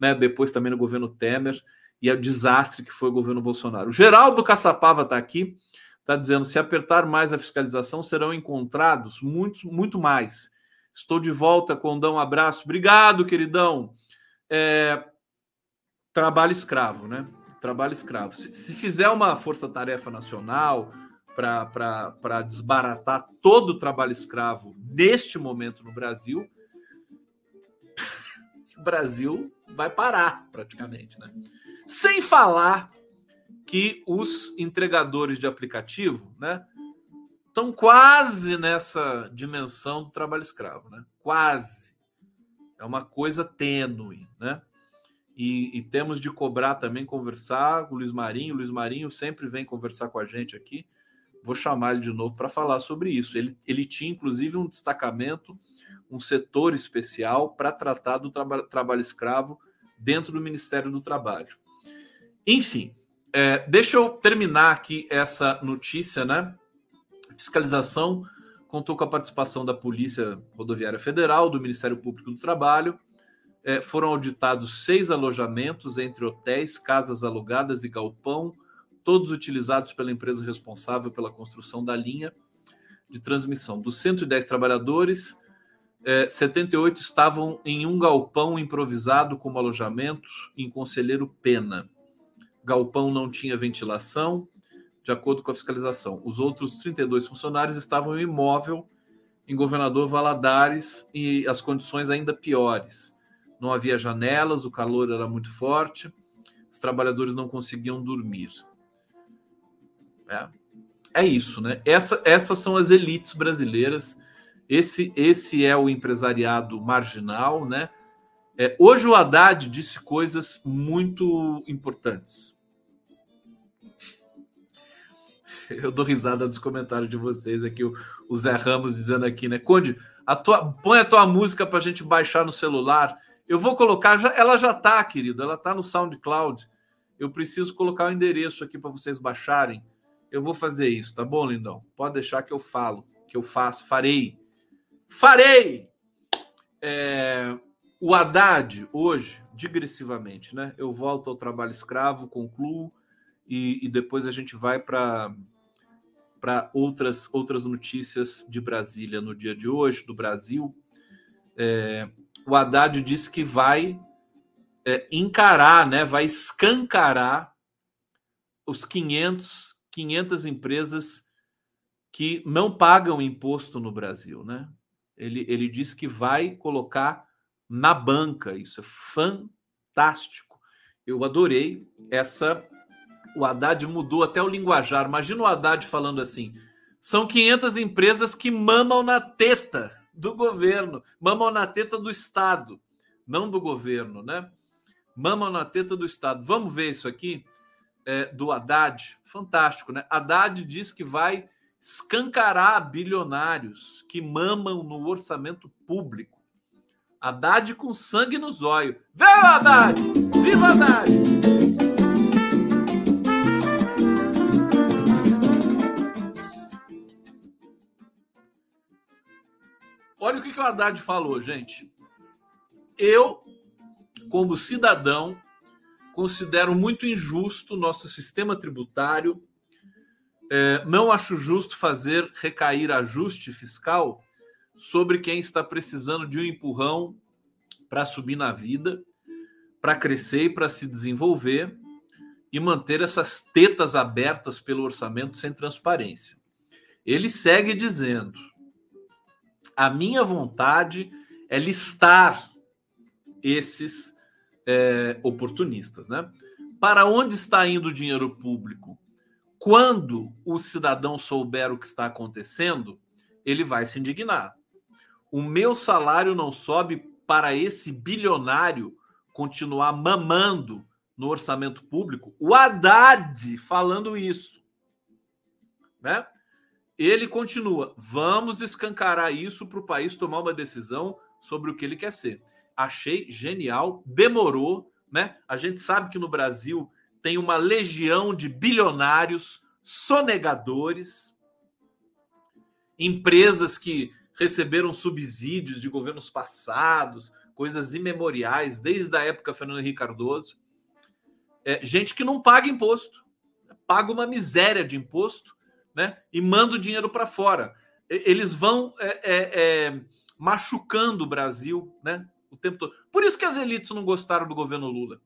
né, depois também no governo Temer e é o desastre que foi o governo Bolsonaro. O Geraldo Caçapava está aqui, está dizendo: se apertar mais a fiscalização, serão encontrados muitos, muito mais. Estou de volta, Condão. Um abraço. Obrigado, queridão. É... Trabalho escravo, né? Trabalho escravo. Se, se fizer uma força-tarefa nacional para desbaratar todo o trabalho escravo neste momento no Brasil, o Brasil vai parar praticamente, né? Sem falar que os entregadores de aplicativo, né, estão quase nessa dimensão do trabalho escravo, né? Quase. É uma coisa tênue, né? E, e, temos de cobrar também, conversar com o Luiz Marinho. O Luiz Marinho sempre vem conversar com a gente aqui. Vou chamar ele de novo para falar sobre isso. Ele, ele tinha, inclusive, um destacamento, um setor especial para tratar do traba trabalho escravo dentro do Ministério do Trabalho. Enfim, é, deixa eu terminar aqui essa notícia, né? Fiscalização contou com a participação da Polícia Rodoviária Federal, do Ministério Público do Trabalho. É, foram auditados seis alojamentos entre hotéis, casas alugadas e galpão, todos utilizados pela empresa responsável pela construção da linha de transmissão. Dos 110 trabalhadores, é, 78 estavam em um galpão improvisado como alojamento em Conselheiro Pena galpão não tinha ventilação, de acordo com a fiscalização. Os outros 32 funcionários estavam em imóvel em Governador Valadares e as condições ainda piores. Não havia janelas, o calor era muito forte, os trabalhadores não conseguiam dormir. É, é isso, né? Essa, essas são as elites brasileiras. Esse, esse é o empresariado marginal, né? É, hoje o Haddad disse coisas muito importantes. Eu dou risada dos comentários de vocês aqui, o, o Zé Ramos dizendo aqui, né? Conde, a tua, põe a tua música para a gente baixar no celular. Eu vou colocar, já, ela já está, querido, ela está no SoundCloud. Eu preciso colocar o endereço aqui para vocês baixarem. Eu vou fazer isso, tá bom, lindão? Pode deixar que eu falo, que eu faço, farei. Farei! É, o Haddad, hoje, digressivamente, né? Eu volto ao trabalho escravo, concluo, e, e depois a gente vai para para outras, outras notícias de Brasília no dia de hoje, do Brasil. É, o Haddad disse que vai é, encarar, né, vai escancarar os 500, 500 empresas que não pagam imposto no Brasil. Né? Ele, ele disse que vai colocar na banca. Isso é fantástico. Eu adorei essa. O Haddad mudou até o linguajar. Imagina o Haddad falando assim: são 500 empresas que mamam na teta do governo, mamam na teta do Estado, não do governo, né? Mamam na teta do Estado. Vamos ver isso aqui é, do Haddad. Fantástico, né? Haddad diz que vai escancarar bilionários que mamam no orçamento público. Haddad com sangue nos olhos. Veio Haddad! Viva Haddad! Olha o que, que o Haddad falou, gente. Eu, como cidadão, considero muito injusto nosso sistema tributário. É, não acho justo fazer recair ajuste fiscal sobre quem está precisando de um empurrão para subir na vida, para crescer e para se desenvolver e manter essas tetas abertas pelo orçamento sem transparência. Ele segue dizendo: a minha vontade é listar esses é, oportunistas, né? Para onde está indo o dinheiro público? Quando o cidadão souber o que está acontecendo, ele vai se indignar. O meu salário não sobe para esse bilionário continuar mamando no orçamento público. O Haddad falando isso, né? Ele continua: vamos escancarar isso para o país tomar uma decisão sobre o que ele quer ser. Achei genial, demorou, né? A gente sabe que no Brasil tem uma legião de bilionários sonegadores, empresas que receberam subsídios de governos passados, coisas imemoriais, desde a época Fernando Henrique Cardoso. É, gente que não paga imposto, paga uma miséria de imposto, né? E manda o dinheiro para fora. Eles vão é, é, é, machucando o Brasil, né? O tempo todo. Por isso que as elites não gostaram do governo Lula.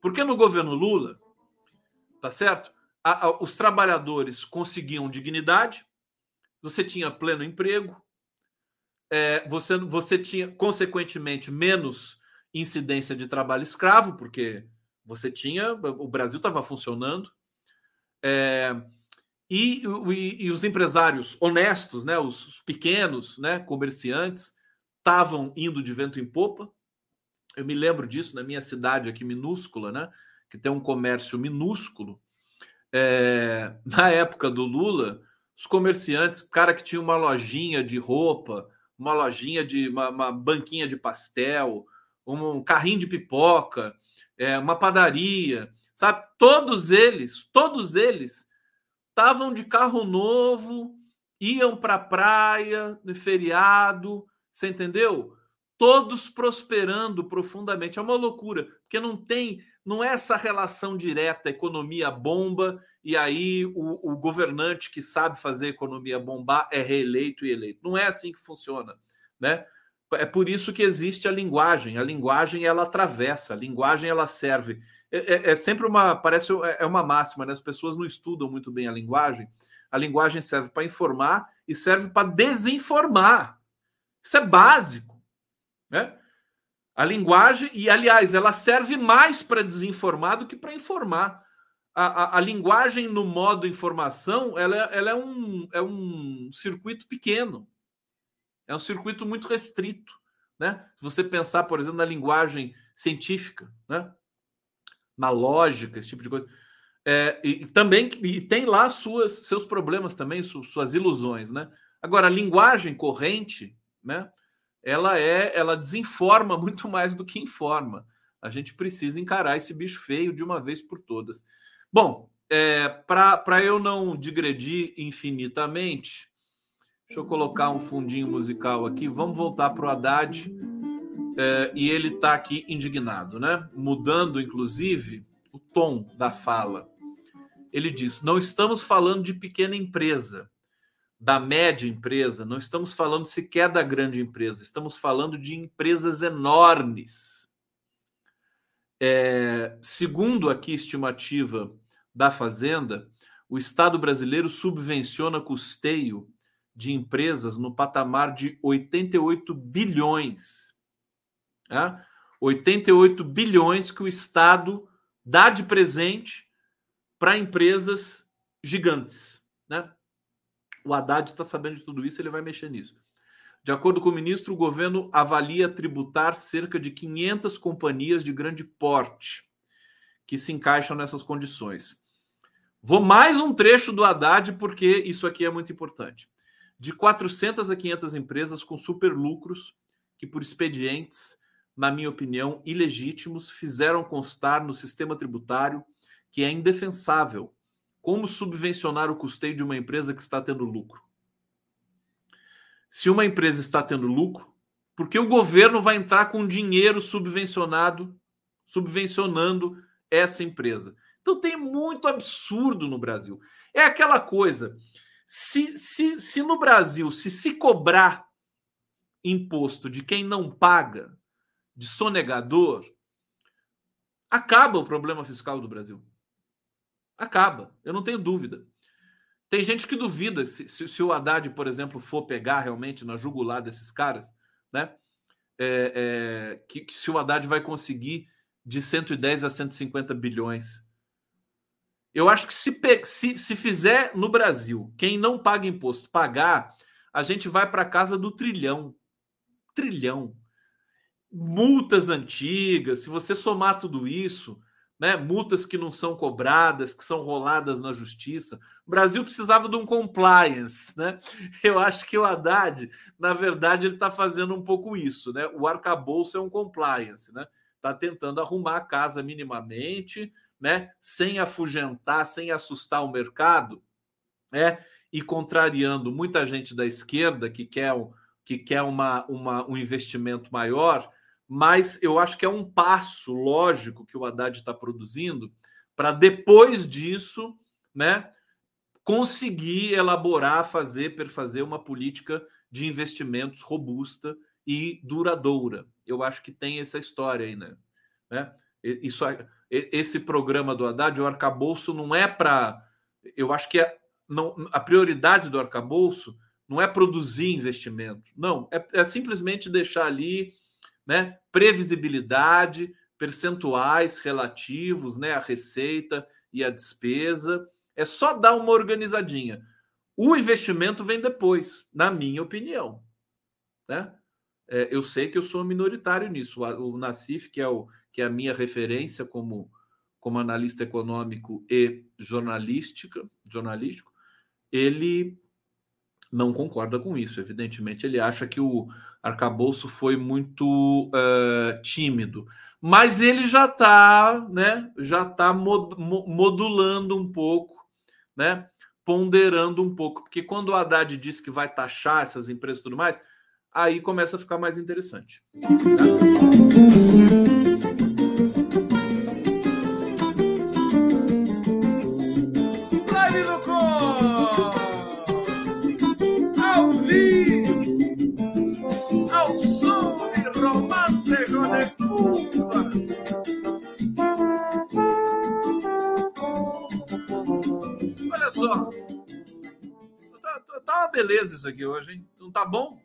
Porque no governo Lula, tá certo? A, a, os trabalhadores conseguiam dignidade, você tinha pleno emprego, é, você, você tinha, consequentemente, menos incidência de trabalho escravo, porque você tinha, o Brasil estava funcionando, é, e, e, e, os empresários honestos, né, os pequenos né, comerciantes, estavam indo de vento em popa. Eu me lembro disso na minha cidade aqui, minúscula, né, que tem um comércio minúsculo. É, na época do Lula, os comerciantes, cara que tinha uma lojinha de roupa, uma lojinha de uma, uma banquinha de pastel, um, um carrinho de pipoca, é, uma padaria, sabe? Todos eles, todos eles estavam de carro novo, iam para a praia no feriado, você entendeu? Todos prosperando profundamente. É uma loucura, porque não tem, não é essa relação direta, economia bomba e aí o, o, governante que sabe fazer economia bombar é reeleito e eleito. Não é assim que funciona, né? É por isso que existe a linguagem. A linguagem ela atravessa, a linguagem ela serve. É, é, é sempre uma, parece é, é uma máxima, né? As pessoas não estudam muito bem a linguagem. A linguagem serve para informar e serve para desinformar. Isso é básico, né? A linguagem e aliás, ela serve mais para desinformar do que para informar a, a, a, linguagem no modo informação ela, ela é, um, é um circuito pequeno, é um circuito muito restrito. Né? Se você pensar, por exemplo, na linguagem científica, né? Na lógica, esse tipo de coisa. É, e, também e tem lá suas, seus problemas também, suas ilusões. Né? Agora, a linguagem corrente, né? ela é, ela desinforma muito mais do que informa. A gente precisa encarar esse bicho feio de uma vez por todas. Bom, é, para eu não digredir infinitamente, deixa eu colocar um fundinho musical aqui. Vamos voltar para o Haddad. É, e ele está aqui indignado, né? Mudando, inclusive, o tom da fala. Ele diz: não estamos falando de pequena empresa, da média empresa, não estamos falando sequer da grande empresa, estamos falando de empresas enormes. É, segundo aqui estimativa da Fazenda, o Estado brasileiro subvenciona custeio de empresas no patamar de 88 bilhões. Tá? 88 bilhões que o Estado dá de presente para empresas gigantes. Né? O Haddad está sabendo de tudo isso, ele vai mexer nisso. De acordo com o ministro, o governo avalia tributar cerca de 500 companhias de grande porte que se encaixam nessas condições. Vou mais um trecho do Haddad, porque isso aqui é muito importante. De 400 a 500 empresas com super lucros, que por expedientes, na minha opinião, ilegítimos, fizeram constar no sistema tributário que é indefensável como subvencionar o custeio de uma empresa que está tendo lucro. Se uma empresa está tendo lucro, por que o governo vai entrar com dinheiro subvencionado, subvencionando essa empresa. Então tem muito absurdo no Brasil. É aquela coisa. Se, se, se no Brasil se se cobrar imposto de quem não paga, de sonegador, acaba o problema fiscal do Brasil. Acaba, eu não tenho dúvida. Tem gente que duvida se, se, se, o Haddad, por exemplo, for pegar realmente na jugular desses caras, né? É, é, que, que, se o Haddad vai conseguir de 110 a 150 bilhões. Eu acho que se, se, se fizer no Brasil, quem não paga imposto pagar, a gente vai para casa do trilhão. Trilhão. Multas antigas, se você somar tudo isso, né? multas que não são cobradas, que são roladas na justiça. O Brasil precisava de um compliance. Né? Eu acho que o Haddad, na verdade, ele está fazendo um pouco isso. Né? O arcabouço é um compliance. Né? Está tentando arrumar a casa minimamente, né? sem afugentar, sem assustar o mercado, né? e contrariando muita gente da esquerda que quer, que quer uma, uma, um investimento maior mas eu acho que é um passo lógico que o Haddad está produzindo para depois disso, né, conseguir elaborar, fazer, perfazer uma política de investimentos robusta e duradoura. Eu acho que tem essa história aí, né? né? Isso, esse programa do Haddad, o arcabouço não é para. Eu acho que é, não, a prioridade do arcabouço não é produzir investimento, não, é, é simplesmente deixar ali né? Previsibilidade, percentuais relativos, né? A receita e a despesa. É só dar uma organizadinha. O investimento vem depois, na minha opinião. Né? É, eu sei que eu sou minoritário nisso. O, o Nassif, que é, o, que é a minha referência como, como analista econômico e jornalística, jornalístico, ele não concorda com isso. Evidentemente, ele acha que o, arcabouço foi muito uh, tímido. Mas ele já está né, já tá mod, modulando um pouco, né, ponderando um pouco. Porque quando o Haddad diz que vai taxar essas empresas e tudo mais, aí começa a ficar mais interessante. Tá? Beleza isso aqui hoje, hein? Não tá bom?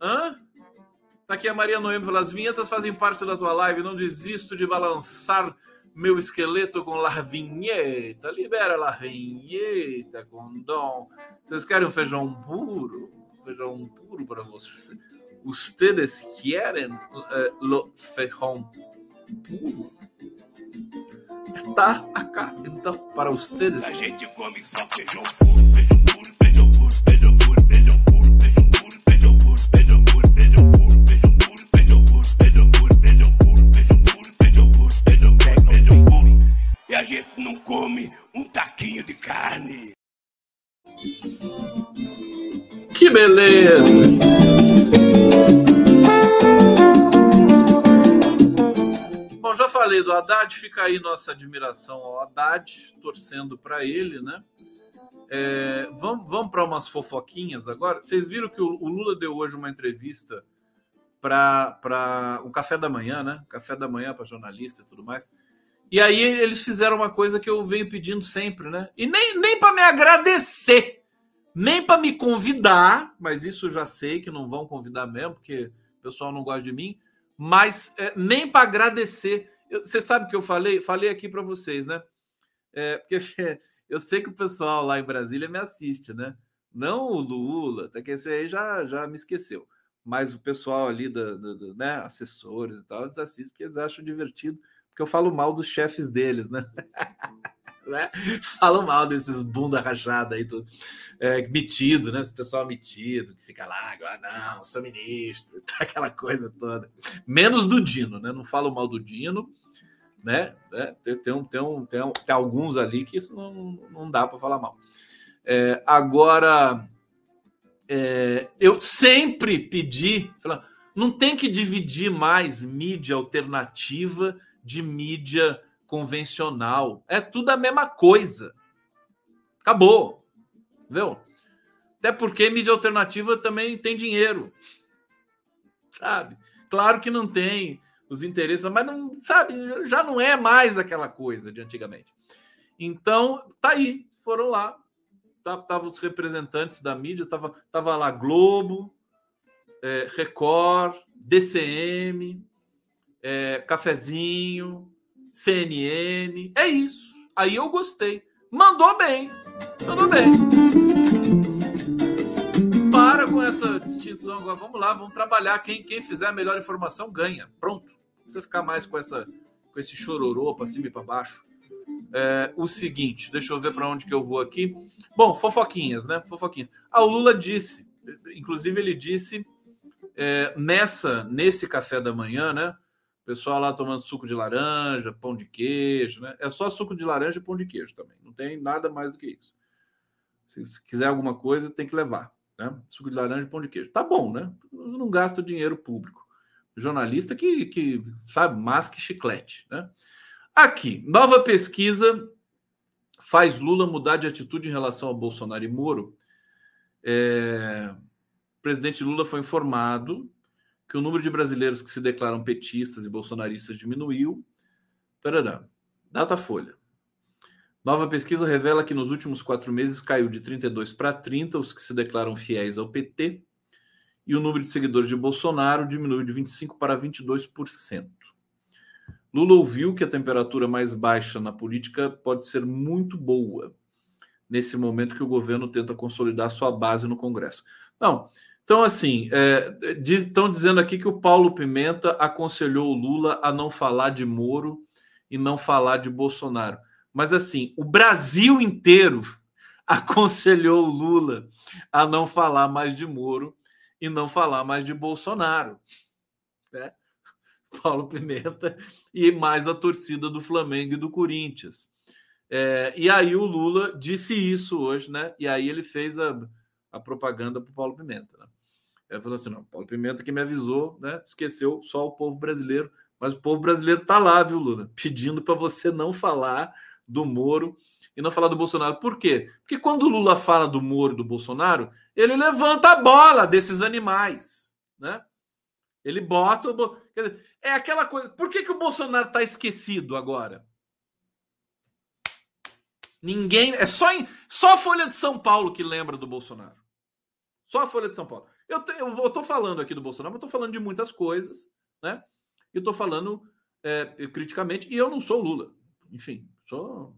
Hã? Tá aqui a Maria Noemi falando, as vinhetas fazem parte da tua live, não desisto de balançar meu esqueleto com la vinheta. Libera la vinheta com dom. Vocês querem um feijão puro? Feijão puro para você. Ustedes querem uh, lo feijão puro? está acá. Então, para ustedes. A gente come só feijão puro, E a gente não come um taquinho de carne. Que beleza! já falei do Haddad, fica aí nossa admiração ao Haddad, torcendo para ele, né? É, vamos vamos para umas fofoquinhas agora. Vocês viram que o, o Lula deu hoje uma entrevista para um café da manhã, né? Café da manhã para jornalista e tudo mais. E aí eles fizeram uma coisa que eu venho pedindo sempre, né? E nem, nem para me agradecer, nem para me convidar, mas isso eu já sei que não vão convidar mesmo, porque o pessoal não gosta de mim mas é, nem para agradecer. Você sabe que eu falei? Falei aqui para vocês, né? É, porque eu sei que o pessoal lá em Brasília me assiste, né? Não o Lula, até que esse aí já, já me esqueceu. Mas o pessoal ali, da, né, assessores e tal, eles assistem porque eles acham divertido, porque eu falo mal dos chefes deles, né? né? Falam mal desses bunda rachada aí, tudo, é, metido, né? Esse pessoal metido, que fica lá, agora não, sou ministro, tá aquela coisa toda. Menos do Dino, né? Não falo mal do Dino, né? É, tem, tem, tem, tem, tem alguns ali que isso não, não dá para falar mal. É, agora, é, eu sempre pedi, não tem que dividir mais mídia alternativa de mídia convencional. É tudo a mesma coisa. Acabou. Entendeu? Até porque mídia alternativa também tem dinheiro. Sabe? Claro que não tem os interesses, mas não, sabe, já não é mais aquela coisa de antigamente. Então, tá aí, foram lá. Tá, os representantes da mídia, tava, tava lá Globo, é, Record, DCM, é, Cafezinho, CNN. É isso. Aí eu gostei. Mandou bem. Mandou bem. Para com essa distinção agora. Vamos lá, vamos trabalhar. Quem, quem fizer a melhor informação ganha. Pronto. Precisa ficar mais com, essa, com esse chororô para cima e para baixo. É, o seguinte, deixa eu ver para onde que eu vou aqui. Bom, fofoquinhas, né? Fofoquinhas. Ah, o Lula disse, inclusive ele disse é, nessa nesse café da manhã, né? O pessoal lá tomando suco de laranja, pão de queijo, né? É só suco de laranja e pão de queijo também. Não tem nada mais do que isso. Se quiser alguma coisa, tem que levar. Né? Suco de laranja e pão de queijo. Tá bom, né? Não gasta dinheiro público. Jornalista que, que sabe, masque chiclete, né? Aqui, nova pesquisa faz Lula mudar de atitude em relação a Bolsonaro e Moro. É, presidente Lula foi informado que o número de brasileiros que se declaram petistas e bolsonaristas diminuiu. Tarará. Datafolha. Nova pesquisa revela que nos últimos quatro meses caiu de 32 para 30 os que se declaram fiéis ao PT e o número de seguidores de Bolsonaro diminuiu de 25 para 22%. Lula ouviu que a temperatura mais baixa na política pode ser muito boa nesse momento que o governo tenta consolidar sua base no Congresso. Não, então, assim, é, estão dizendo aqui que o Paulo Pimenta aconselhou o Lula a não falar de Moro e não falar de Bolsonaro. Mas, assim, o Brasil inteiro aconselhou o Lula a não falar mais de Moro e não falar mais de Bolsonaro. Né? Paulo Pimenta e mais a torcida do Flamengo e do Corinthians. É, e aí o Lula disse isso hoje, né? E aí ele fez a, a propaganda para o Paulo Pimenta. Né? Ele falou assim: não, Paulo Pimenta que me avisou, né? Esqueceu só o povo brasileiro, mas o povo brasileiro tá lá, viu, Lula? Pedindo para você não falar do Moro e não falar do Bolsonaro. Por quê? Porque quando o Lula fala do Moro e do Bolsonaro, ele levanta a bola desses animais, né? Ele bota. O... Dizer, é aquela coisa. Por que, que o Bolsonaro está esquecido agora? Ninguém. É só, em... só a Folha de São Paulo que lembra do Bolsonaro. Só a Folha de São Paulo. Eu, te, eu falando aqui do Bolsonaro, mas tô falando de muitas coisas, né? Eu tô falando é, criticamente, e eu não sou Lula. Enfim, sou,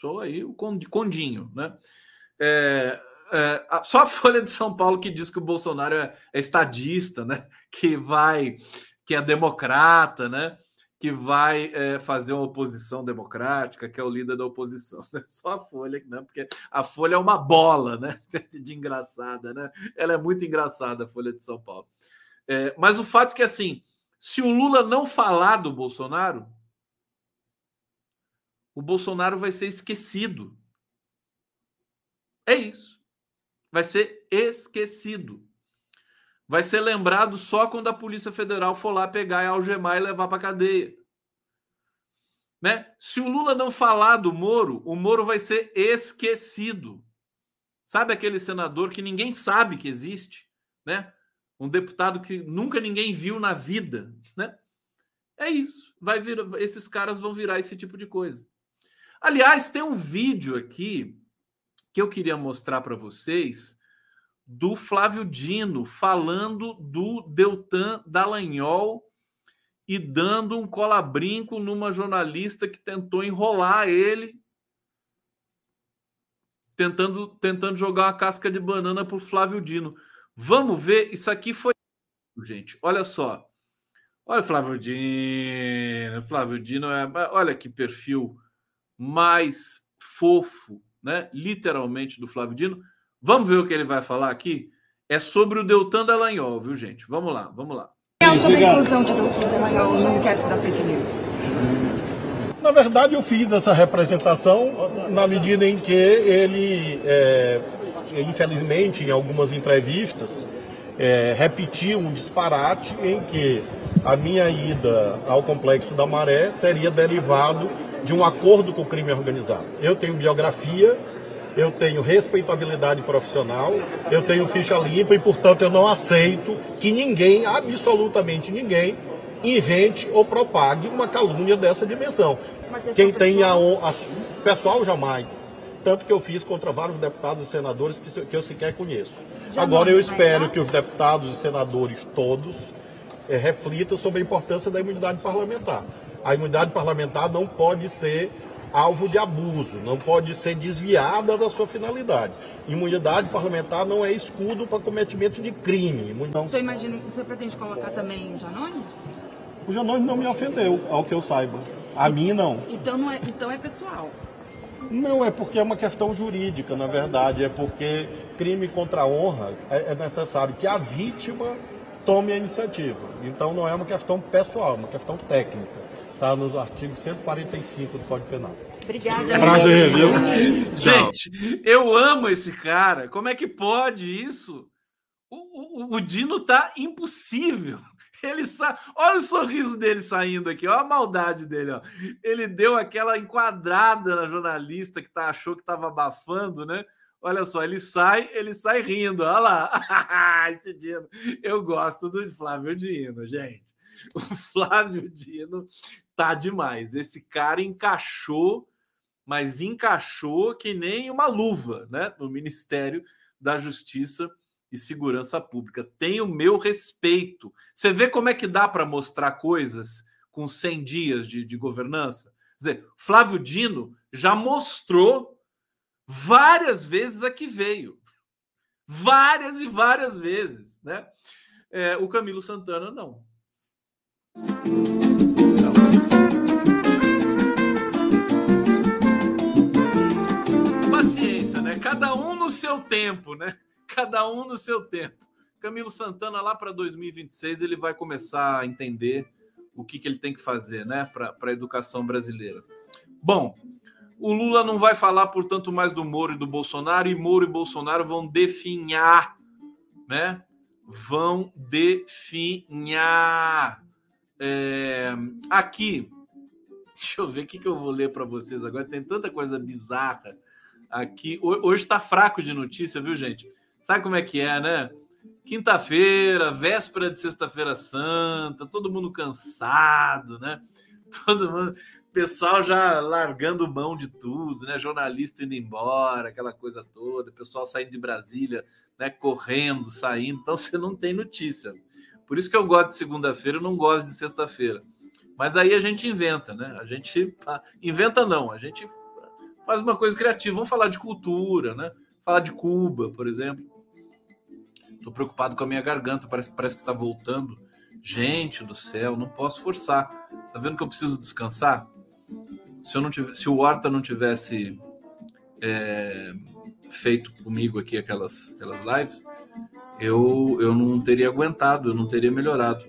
sou aí o Condinho, né? É, é, só a Folha de São Paulo que diz que o Bolsonaro é, é estadista, né? Que vai, que é democrata, né? que vai é, fazer uma oposição democrática, que é o líder da oposição. Né? Só a Folha, né? porque a Folha é uma bola né? de engraçada. Né? Ela é muito engraçada, a Folha de São Paulo. É, mas o fato é que, assim, se o Lula não falar do Bolsonaro, o Bolsonaro vai ser esquecido. É isso. Vai ser esquecido vai ser lembrado só quando a Polícia Federal for lá pegar e algemar e levar para cadeia. Né? Se o Lula não falar do Moro, o Moro vai ser esquecido. Sabe aquele senador que ninguém sabe que existe, né? Um deputado que nunca ninguém viu na vida, né? É isso. Vai vir, esses caras vão virar esse tipo de coisa. Aliás, tem um vídeo aqui que eu queria mostrar para vocês do Flávio Dino falando do Deltan Dallagnol e dando um colabrinco numa jornalista que tentou enrolar ele, tentando, tentando jogar uma casca de banana para o Flávio Dino. Vamos ver, isso aqui foi. Gente, olha só. Olha o Flávio Dino. Flávio Dino é. Olha que perfil mais fofo, né? Literalmente do Flávio Dino. Vamos ver o que ele vai falar aqui? É sobre o Deltan Dallagnol, viu, gente? Vamos lá, vamos lá. É sobre a inclusão de Deltan Dallagnol no inquérito da fake news. Na verdade, eu fiz essa representação na medida em que ele, é, infelizmente, em algumas entrevistas, é, repetiu um disparate em que a minha ida ao Complexo da Maré teria derivado de um acordo com o crime organizado. Eu tenho biografia, eu tenho respeitabilidade profissional, eu tenho ficha limpa e, portanto, eu não aceito que ninguém, absolutamente ninguém, invente ou propague uma calúnia dessa dimensão. Quem tem a, a pessoal jamais. Tanto que eu fiz contra vários deputados e senadores que, que eu sequer conheço. Já Agora eu espero que os deputados e senadores todos é, reflitam sobre a importância da imunidade parlamentar. A imunidade parlamentar não pode ser alvo de abuso, não pode ser desviada da sua finalidade. Imunidade parlamentar não é escudo para cometimento de crime. Não... Você imagina que você pretende colocar também o Janones? O Janones não me ofendeu, ao que eu saiba. A e, mim não. Então, não é, então é pessoal. Não, é porque é uma questão jurídica, na verdade. É porque crime contra a honra é, é necessário que a vítima tome a iniciativa. Então não é uma questão pessoal, é uma questão técnica. Está no artigo 145 do Código Penal. Obrigada. Prazer, viu? Gente, eu amo esse cara. Como é que pode isso? O, o, o Dino tá impossível. Ele sa... Olha o sorriso dele saindo aqui, olha a maldade dele. Ó. Ele deu aquela enquadrada na jornalista que tá, achou que estava abafando, né? Olha só, ele sai, ele sai rindo. Olha lá. Esse Dino. Eu gosto do Flávio Dino, gente. O Flávio Dino tá demais. Esse cara encaixou, mas encaixou que nem uma luva, né? No Ministério da Justiça e Segurança Pública. Tem o meu respeito. Você vê como é que dá para mostrar coisas com 100 dias de, de governança? Quer dizer, Flávio Dino já mostrou várias vezes a que veio. Várias e várias vezes, né? É, o Camilo Santana não. Cada um no seu tempo, né? Cada um no seu tempo. Camilo Santana, lá para 2026, ele vai começar a entender o que, que ele tem que fazer, né, para a educação brasileira. Bom, o Lula não vai falar, portanto, mais do Moro e do Bolsonaro, e Moro e Bolsonaro vão definhar, né? Vão definhar. É... Aqui, deixa eu ver o que, que eu vou ler para vocês agora. Tem tanta coisa bizarra aqui. Hoje está fraco de notícia, viu, gente? Sabe como é que é, né? Quinta-feira, véspera de Sexta-feira Santa, todo mundo cansado, né? Todo mundo, pessoal já largando mão de tudo, né? Jornalista indo embora, aquela coisa toda, pessoal saindo de Brasília, né? Correndo, saindo, então você não tem notícia. Por isso que eu gosto de segunda-feira, eu não gosto de sexta-feira. Mas aí a gente inventa, né? A gente ah, inventa não, a gente faz uma coisa criativa. Vamos falar de cultura, né? Falar de Cuba, por exemplo. Estou preocupado com a minha garganta, parece, parece que está voltando. Gente do céu, não posso forçar. Tá vendo que eu preciso descansar? Se, eu não tivesse, se o Horta não tivesse é, feito comigo aqui aquelas, aquelas lives, eu, eu não teria aguentado, eu não teria melhorado.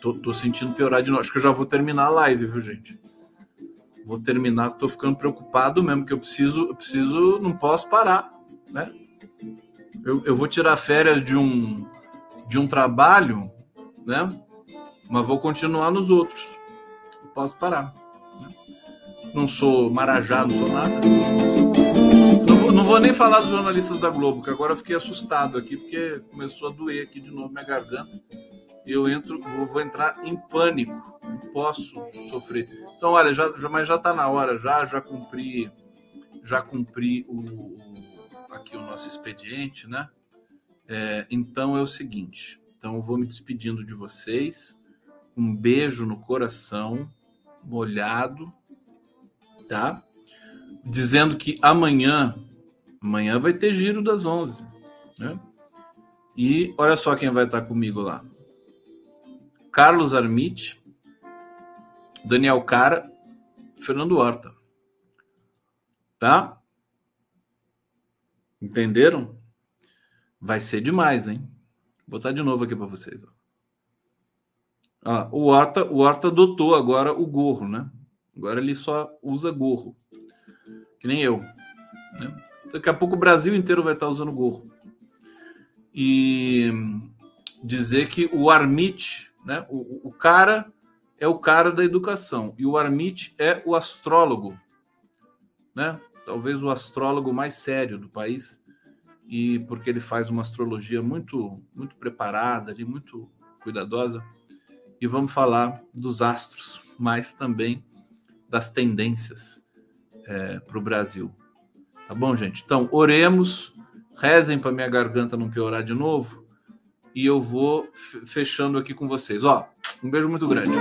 Tô, tô sentindo piorar de novo. Acho que eu já vou terminar a live, viu, gente? Vou terminar, estou ficando preocupado mesmo, que eu preciso, eu preciso, não posso parar, né? Eu, eu vou tirar férias de um, de um trabalho, né? Mas vou continuar nos outros. Não posso parar. Né? Não sou marajá, não sou nada. Não vou, não vou nem falar dos jornalistas da Globo, que agora eu fiquei assustado aqui, porque começou a doer aqui de novo minha garganta eu entro, vou, vou, entrar em pânico, não posso sofrer. Então, olha, já, já mas já está na hora, já, já cumpri, já cumpri o, o aqui o nosso expediente, né? É, então é o seguinte, então eu vou me despedindo de vocês, um beijo no coração, molhado, tá? Dizendo que amanhã, amanhã vai ter giro das 11, né? E olha só quem vai estar comigo lá. Carlos Armite, Daniel Cara, Fernando Horta. Tá? Entenderam? Vai ser demais, hein? Vou botar de novo aqui para vocês. Ó. O Horta, o Horta adotou agora o gorro, né? Agora ele só usa gorro. Que nem eu. Né? Daqui a pouco o Brasil inteiro vai estar usando gorro. E dizer que o Armite né? O, o cara é o cara da educação e o Armit é o astrólogo, né? Talvez o astrólogo mais sério do país e porque ele faz uma astrologia muito muito preparada, ali, muito cuidadosa. E vamos falar dos astros, mas também das tendências é, para o Brasil. Tá bom, gente? Então, oremos, rezem para minha garganta não piorar de novo e eu vou fechando aqui com vocês. Ó, um beijo muito grande.